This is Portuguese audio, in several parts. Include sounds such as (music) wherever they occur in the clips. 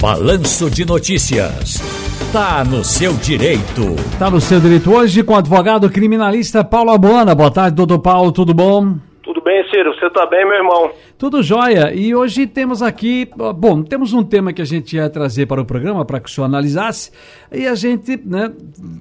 Balanço de Notícias. Tá no seu direito. Tá no seu direito hoje com o advogado criminalista Paulo Abuana. Boa tarde, doutor Paulo, tudo bom? Tudo bem, Ciro? Você tá bem, meu irmão? Tudo jóia. E hoje temos aqui, bom, temos um tema que a gente ia trazer para o programa para que o senhor analisasse. E a gente né,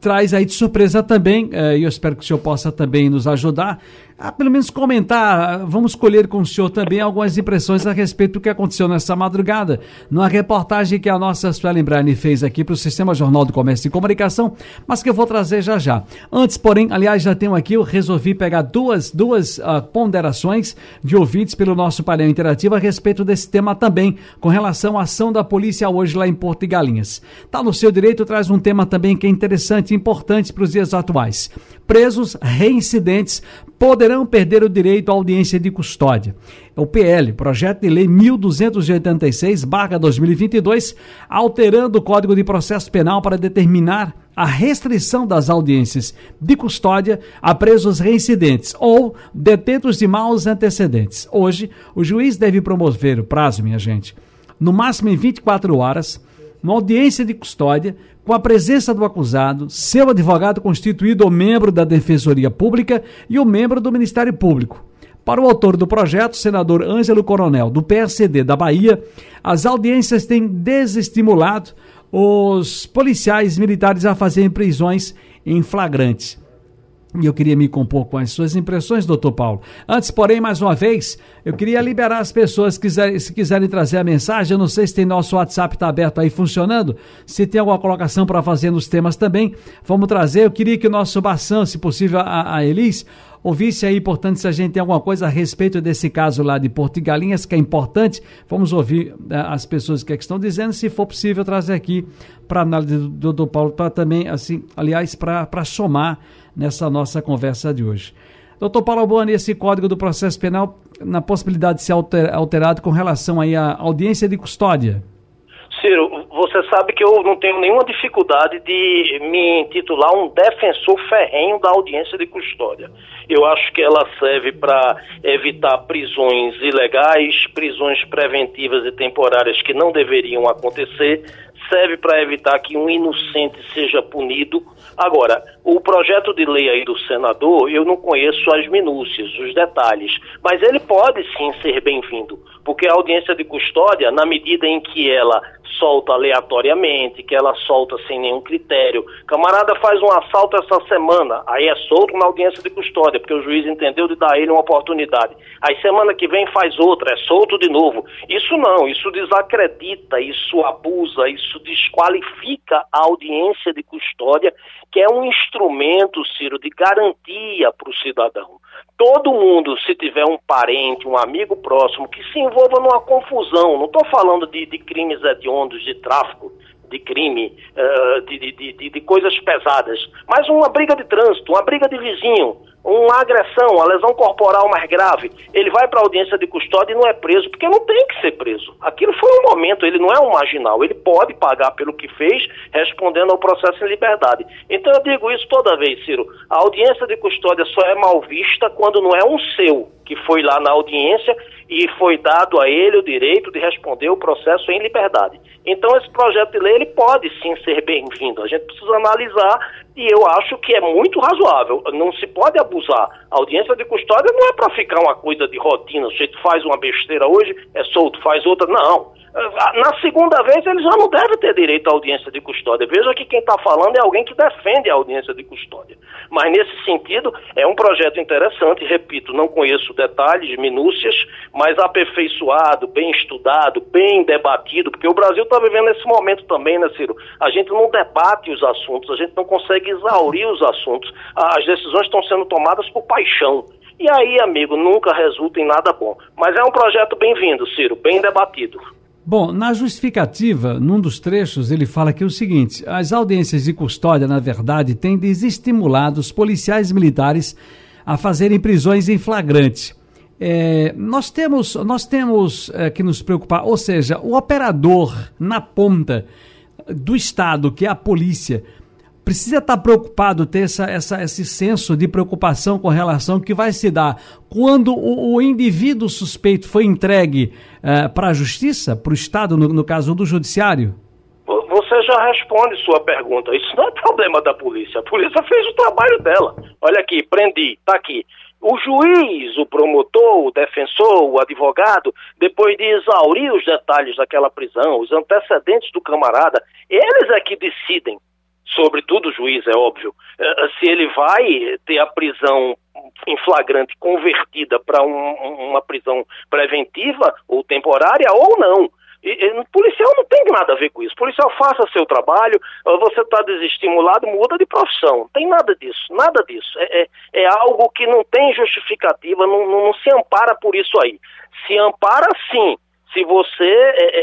traz aí de surpresa também, eh, e eu espero que o senhor possa também nos ajudar a pelo menos comentar, vamos escolher com o senhor também algumas impressões a respeito do que aconteceu nessa madrugada, numa reportagem que a nossa Suelen Brani fez aqui para o Sistema Jornal do Comércio e Comunicação, mas que eu vou trazer já já. Antes, porém, aliás, já tenho aqui, eu resolvi pegar duas, duas uh, ponderações de ouvintes pelo nosso painel interativo a respeito desse tema também, com relação à ação da polícia hoje lá em Porto e Galinhas. Tá no seu direito, traz um tema também que é interessante e importante para os dias atuais. Presos reincidentes poderão perder o direito à audiência de custódia. O PL, projeto de lei 1286/2022, alterando o Código de Processo Penal para determinar a restrição das audiências de custódia a presos reincidentes ou detentos de maus antecedentes. Hoje, o juiz deve promover o prazo, minha gente, no máximo em 24 horas, uma audiência de custódia com a presença do acusado, seu advogado constituído ou membro da Defensoria Pública e o membro do Ministério Público. Para o autor do projeto, senador Ângelo Coronel, do PSD da Bahia, as audiências têm desestimulado os policiais militares a fazerem prisões em flagrantes. E eu queria me compor com as suas impressões, doutor Paulo. Antes, porém, mais uma vez, eu queria liberar as pessoas que se quiserem trazer a mensagem. Eu não sei se tem nosso WhatsApp está aberto aí funcionando. Se tem alguma colocação para fazer nos temas também, vamos trazer. Eu queria que o nosso Bação, se possível, a, a Elis, ouvisse aí, portanto, se a gente tem alguma coisa a respeito desse caso lá de Porto Galinhas, que é importante. Vamos ouvir uh, as pessoas que, é que estão dizendo, se for possível, trazer aqui para análise do doutor Paulo, para também, assim, aliás, para somar nessa nossa conversa de hoje. Doutor Paulo Albani, esse Código do Processo Penal, na possibilidade de ser alterado com relação aí à audiência de custódia? Ciro, você sabe que eu não tenho nenhuma dificuldade de me intitular um defensor ferrenho da audiência de custódia. Eu acho que ela serve para evitar prisões ilegais, prisões preventivas e temporárias que não deveriam acontecer, serve para evitar que um inocente seja punido. Agora, o projeto de lei aí do senador, eu não conheço as minúcias, os detalhes, mas ele pode sim ser bem-vindo, porque a audiência de custódia, na medida em que ela solta aleatoriamente, que ela solta sem nenhum critério. Camarada faz um assalto essa semana, aí é solto na audiência de custódia, porque o juiz entendeu de dar a ele uma oportunidade. Aí semana que vem faz outra, é solto de novo. Isso não, isso desacredita, isso abusa, isso desqualifica a audiência de custódia, que é um instrumento, Ciro, de garantia para o cidadão todo mundo, se tiver um parente, um amigo próximo que se envolva numa confusão, não estou falando de, de, crimes hediondos, de tráfico, de crime, uh, de, de, de, coisas pesadas, mas uma briga de trânsito, uma briga de vizinho, uma agressão, uma lesão corporal mais grave, ele vai para a audiência de custódia e não é preso, porque não tem que ser preso. Aquilo foi um momento, ele não é um marginal, ele pode pagar pelo que fez, respondendo ao processo em liberdade. Então eu digo isso toda vez, Ciro. A audiência de custódia só é mal vista quando não é um seu que foi lá na audiência e foi dado a ele o direito de responder o processo em liberdade. Então esse projeto de lei ele pode sim ser bem-vindo. A gente precisa analisar e eu acho que é muito razoável. Não se pode abusar. A audiência de custódia não é para ficar uma coisa de rotina. O sujeito faz uma besteira hoje, é solto, faz outra. Não. Ah, na segunda vez, ele já não deve ter direito à audiência de custódia. Veja que quem está falando é alguém que defende a audiência de custódia. Mas, nesse sentido, é um projeto interessante. Repito, não conheço detalhes, minúcias, mas aperfeiçoado, bem estudado, bem debatido, porque o Brasil está vivendo esse momento também, né, Ciro? A gente não debate os assuntos, a gente não consegue exaurir os assuntos. As decisões estão sendo tomadas por paixão. E aí, amigo, nunca resulta em nada bom. Mas é um projeto bem-vindo, Ciro, bem debatido. Bom, na justificativa, num dos trechos, ele fala que é o seguinte: as audiências de custódia, na verdade, têm desestimulado os policiais militares a fazerem prisões em flagrante. É, nós temos, nós temos é, que nos preocupar, ou seja, o operador na ponta do Estado, que é a polícia, precisa estar preocupado, ter essa, essa, esse senso de preocupação com relação que vai se dar quando o, o indivíduo suspeito foi entregue uh, para a justiça, para o Estado, no, no caso do judiciário? Você já responde sua pergunta. Isso não é problema da polícia. A polícia fez o trabalho dela. Olha aqui, prendi, tá aqui. O juiz, o promotor, o defensor, o advogado, depois de exaurir os detalhes daquela prisão, os antecedentes do camarada, eles é que decidem, sobretudo o juiz, é óbvio, eh, se ele vai ter a prisão em flagrante convertida para um, uma prisão preventiva ou temporária ou não. E, e, policial não tem nada a ver com isso. Policial faça seu trabalho, você está desestimulado, muda de profissão. Não tem nada disso, nada disso. É, é, é algo que não tem justificativa, não, não, não, se ampara por isso aí. Se ampara sim, se você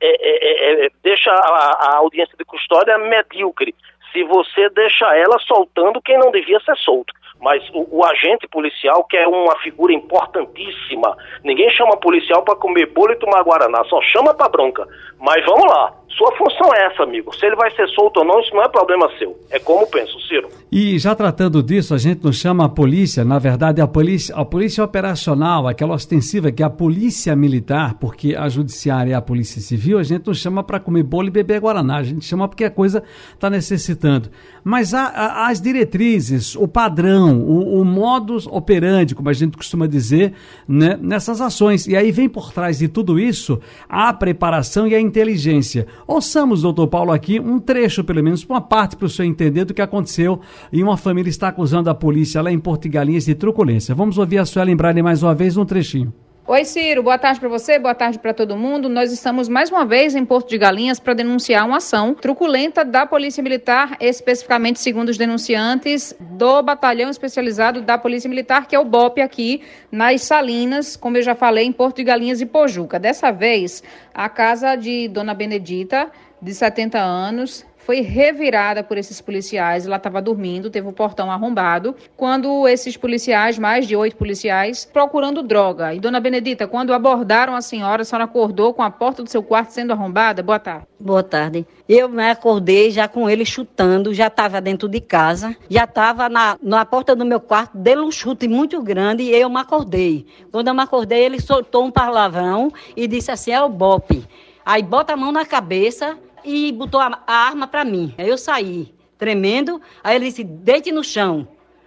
é deixa a, a audiência de custódia medíocre, se você deixa ela soltando quem não devia ser solto. Mas o, o, agente policial, que é uma figura importantíssima, ninguém chama policial para comer bolo e tomar guaraná, só chama para bronca. Mas vamos lá, sua função é essa, amigo. Se ele vai ser solto ou não, isso não é problema seu. É como penso, Ciro. E já tratando disso, a gente não chama a polícia, na verdade, a polícia, a polícia operacional, aquela ostensiva que é a polícia militar, porque a judiciária é a polícia civil, a gente não chama para comer bolo e beber guaraná, a gente chama porque a coisa está necessitando. Mas há, há, as diretrizes, o padrão, o, o modus operandi, como a gente costuma dizer, né, nessas ações. E aí vem por trás de tudo isso a preparação e a inteligência. Ouçamos, doutor Paulo, aqui um trecho, pelo menos, uma parte para o senhor entender do que aconteceu e uma família está acusando a polícia lá em Porto Galinhas de truculência. Vamos ouvir a Suela Embrade mais uma vez um trechinho. Oi, Ciro. Boa tarde para você, boa tarde para todo mundo. Nós estamos mais uma vez em Porto de Galinhas para denunciar uma ação truculenta da Polícia Militar, especificamente, segundo os denunciantes, do Batalhão Especializado da Polícia Militar, que é o BOP aqui nas Salinas, como eu já falei, em Porto de Galinhas e Pojuca. Dessa vez, a casa de Dona Benedita, de 70 anos, foi revirada por esses policiais. Ela estava dormindo, teve o portão arrombado. Quando esses policiais, mais de oito policiais, procurando droga. E dona Benedita, quando abordaram a senhora, a senhora acordou com a porta do seu quarto sendo arrombada? Boa tarde. Boa tarde. Eu me acordei já com ele chutando, já estava dentro de casa, já estava na, na porta do meu quarto, deu um chute muito grande e eu me acordei. Quando eu me acordei, ele soltou um palavrão e disse assim: é o bope. Aí bota a mão na cabeça e botou a, a arma para mim. Aí eu saí, tremendo. Aí ele disse: deite no chão.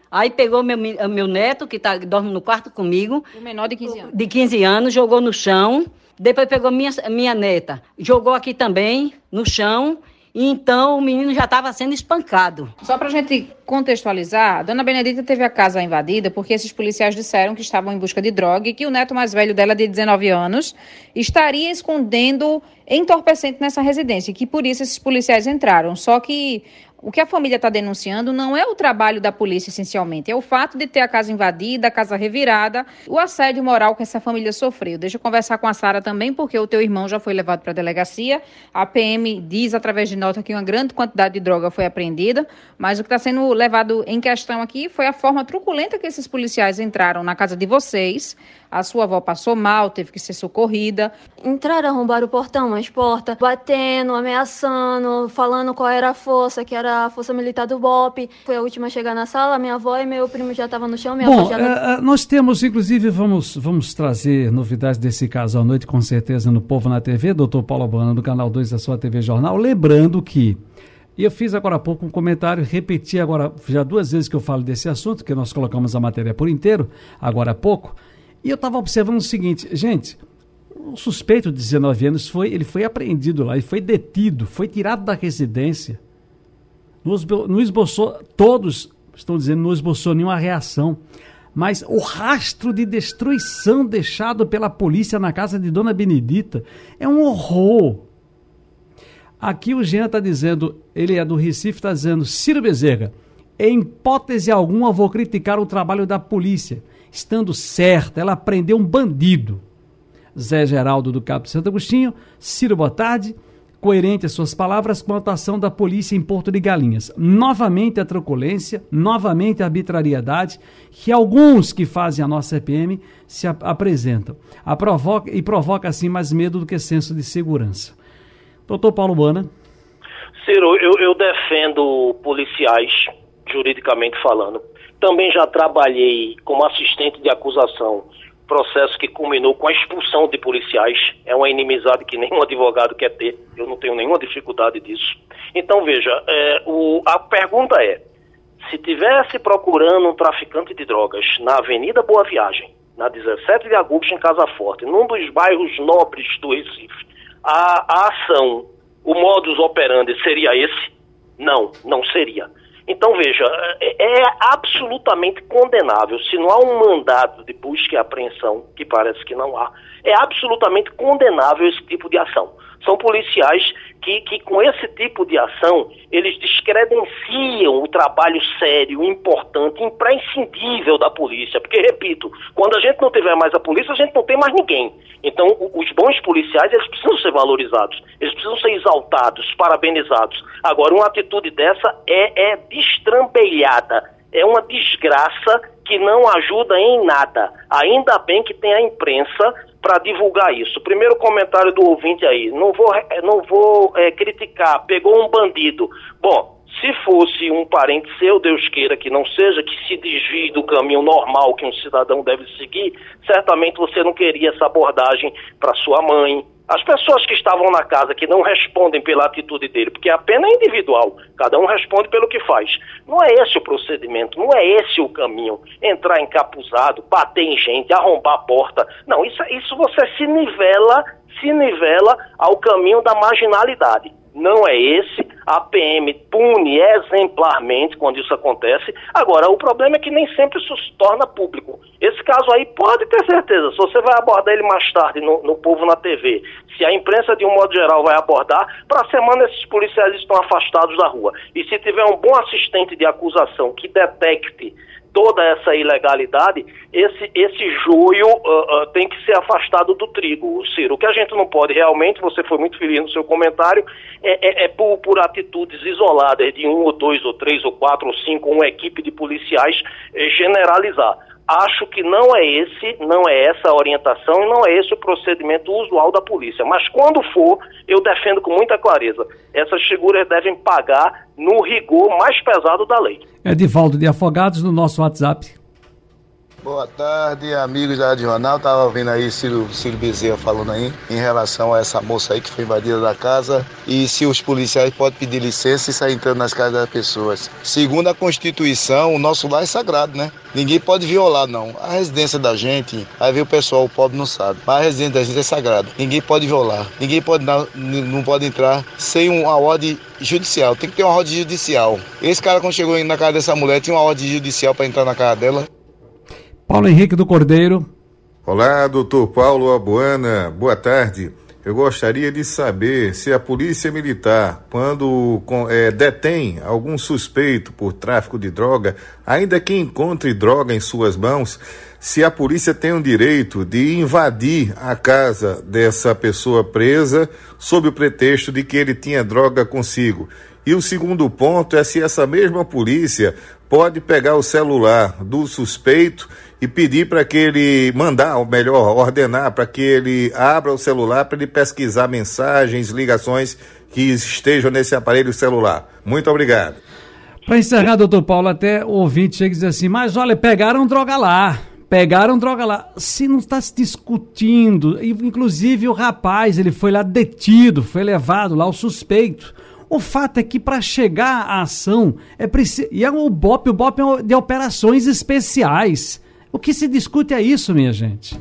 Aí pegou meu, meu neto, que tá, dorme no quarto comigo. O menor de 15 anos. De 15 anos, jogou no chão. Depois pegou minha, minha neta, jogou aqui também, no chão. Então o menino já estava sendo espancado. Só para a gente contextualizar, dona Benedita teve a casa invadida porque esses policiais disseram que estavam em busca de droga e que o neto mais velho dela, de 19 anos, estaria escondendo entorpecente nessa residência, e que por isso esses policiais entraram. Só que o que a família está denunciando não é o trabalho da polícia, essencialmente, é o fato de ter a casa invadida, a casa revirada, o assédio moral que essa família sofreu. Deixa eu conversar com a Sara também, porque o teu irmão já foi levado para a delegacia. A PM diz, através de nota, que uma grande quantidade de droga foi apreendida, mas o que está sendo levado em questão aqui foi a forma truculenta que esses policiais entraram na casa de vocês. A sua avó passou mal, teve que ser socorrida. Entraram, arrombaram o portão, as portas, batendo, ameaçando, falando qual era a força, que era Força Militar do BOP. Foi a última a chegar na sala, minha avó e meu primo já estavam no chão. Minha Bom, já... uh, nós temos, inclusive, vamos, vamos trazer novidades desse caso à noite, com certeza, no Povo na TV, doutor Paulo Abana, do Canal 2 da sua TV Jornal. Lembrando que eu fiz agora há pouco um comentário, repeti agora já duas vezes que eu falo desse assunto, que nós colocamos a matéria por inteiro, agora há pouco, e eu estava observando o seguinte, gente, o suspeito de 19 anos foi, ele foi apreendido lá, ele foi detido, foi tirado da residência, não esboçou, todos estão dizendo, não esboçou nenhuma reação. Mas o rastro de destruição deixado pela polícia na casa de Dona Benedita é um horror. Aqui o Jean está dizendo, ele é do Recife, está dizendo, Ciro Bezerra, em hipótese alguma vou criticar o trabalho da polícia. Estando certa, ela prendeu um bandido. Zé Geraldo do Cabo de Santo Agostinho, Ciro, boa tarde coerente as suas palavras com a atuação da polícia em Porto de Galinhas. Novamente a truculência, novamente a arbitrariedade que alguns que fazem a nossa EPM se ap apresentam a provoca, e provoca assim mais medo do que senso de segurança. Doutor Paulo Bana. Ciro, eu, eu defendo policiais, juridicamente falando. Também já trabalhei como assistente de acusação, processo que culminou com a expulsão de policiais. É uma inimizade que nenhum advogado quer ter. Eu não tenho nenhuma dificuldade disso. Então, veja, é, o, a pergunta é: se tivesse procurando um traficante de drogas na Avenida Boa Viagem, na 17 de agosto, em Casa Forte, num dos bairros nobres do Recife, a, a ação, o modus operandi seria esse? Não, não seria. Então, veja, é, é, absolutamente condenável, se não há um mandato de busca e apreensão, que parece que não há, é absolutamente condenável esse tipo de ação. São policiais que, que com esse tipo de ação, eles descredenciam o trabalho sério, importante, imprescindível da polícia. Porque, repito, quando a gente não tiver mais a polícia, a gente não tem mais ninguém. Então, os bons policiais, eles precisam ser valorizados, eles precisam ser exaltados, parabenizados. Agora, uma atitude dessa é, é destrambelhada, é uma desgraça que não ajuda em nada. Ainda bem que tem a imprensa para divulgar isso. Primeiro comentário do ouvinte aí, não vou, não vou é, criticar, pegou um bandido. Bom, se fosse um parente seu, Deus queira que não seja, que se desvie do caminho normal que um cidadão deve seguir, certamente você não queria essa abordagem para sua mãe, as pessoas que estavam na casa que não respondem pela atitude dele, porque a pena é individual, cada um responde pelo que faz. Não é esse o procedimento, não é esse o caminho. Entrar encapuzado, bater em gente, arrombar a porta. Não, isso, isso você se nivela, se nivela ao caminho da marginalidade não é esse. A PM pune exemplarmente quando isso acontece. Agora, o problema é que nem sempre isso se torna público. Esse caso aí pode ter certeza. Se você vai abordar ele mais tarde no, no Povo na TV, se a imprensa de um modo geral vai abordar, para a semana esses policiais estão afastados da rua. E se tiver um bom assistente de acusação que detecte toda essa ilegalidade, esse, esse joio uh, uh, tem que ser afastado do trigo, Ciro. O que a gente não pode realmente, você foi muito feliz no seu comentário, é, é, é por, por, atitudes isoladas de um ou dois ou três ou quatro ou cinco, uma equipe de policiais, é, generalizar. Acho que não é esse, não é essa a orientação e não é esse o procedimento usual da polícia. Mas quando for, eu defendo com muita clareza. Essas figuras devem pagar no rigor mais pesado da lei. Edivaldo de Afogados no nosso WhatsApp Boa tarde, amigos da Rádio Jornal. Tava ouvindo aí Ciro, Ciro Bezerra falando aí em relação a essa moça aí que foi invadida da casa e se os policiais podem pedir licença e sair entrando nas casas das pessoas. Segundo a Constituição, o nosso lar é sagrado, né? Ninguém pode violar, não. A residência da gente, aí vê o pessoal, o pobre não sabe, mas a residência da gente é sagrada. Ninguém pode violar. Ninguém pode não pode entrar sem uma ordem judicial. Tem que ter uma ordem judicial. Esse cara, quando chegou na casa dessa mulher, tinha uma ordem judicial para entrar na casa dela. Paulo Henrique do Cordeiro. Olá, doutor Paulo Abuana, boa tarde. Eu gostaria de saber se a Polícia Militar, quando é, detém algum suspeito por tráfico de droga, ainda que encontre droga em suas mãos, se a polícia tem o direito de invadir a casa dessa pessoa presa sob o pretexto de que ele tinha droga consigo. E o segundo ponto é se essa mesma polícia pode pegar o celular do suspeito e pedir para que ele mandar, ou melhor, ordenar para que ele abra o celular para ele pesquisar mensagens, ligações que estejam nesse aparelho celular. Muito obrigado. Para encerrar, doutor Paulo, até o ouvinte chega e diz assim, mas olha, pegaram droga lá. Pegaram droga lá. Se não está se discutindo, inclusive o rapaz, ele foi lá detido, foi levado lá, o suspeito. O fato é que para chegar à ação é preciso. E é o BOP, o BOP é de operações especiais. O que se discute é isso, minha gente.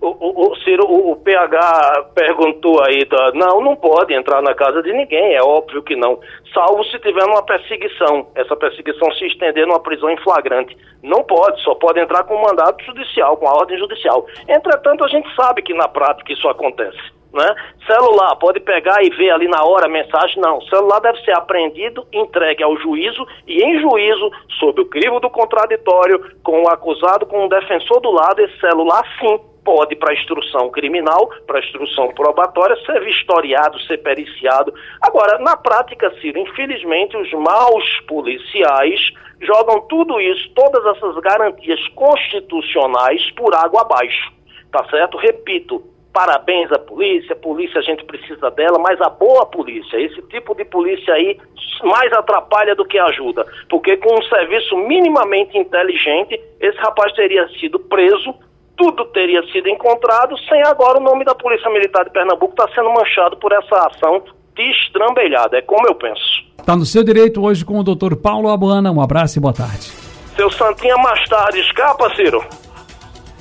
O, o, Ciro, o, o, PH perguntou aí, não, não pode entrar na casa de ninguém, é óbvio que não, salvo se tiver uma perseguição, essa perseguição se estender numa prisão em flagrante. Não pode, só pode entrar com mandato judicial, com a ordem judicial. Entretanto, a gente sabe que na prática isso acontece. Né? Celular, pode pegar e ver ali na hora a mensagem, não. Celular deve ser apreendido, entregue ao juízo e em juízo, sob o crivo do contraditório, com o acusado, com o defensor do lado, esse celular sim pode para instrução criminal, para instrução probatória, ser vistoriado, ser periciado. Agora, na prática, Ciro, infelizmente, os maus policiais jogam tudo isso, todas essas garantias constitucionais por água abaixo, tá certo? Repito, parabéns à polícia, polícia a gente precisa dela, mas a boa polícia, esse tipo de polícia aí mais atrapalha do que ajuda, porque com um serviço minimamente inteligente, esse rapaz teria sido preso, tudo teria sido encontrado, sem agora o nome da Polícia Militar de Pernambuco estar tá sendo manchado por essa ação destrambelhada, é como eu penso. Está no seu direito hoje com o doutor Paulo Abuana, um abraço e boa tarde. Seu Santinha mais tarde escapa, Ciro?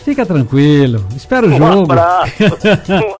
Fica tranquilo, espera o um jogo. Abraço. (laughs)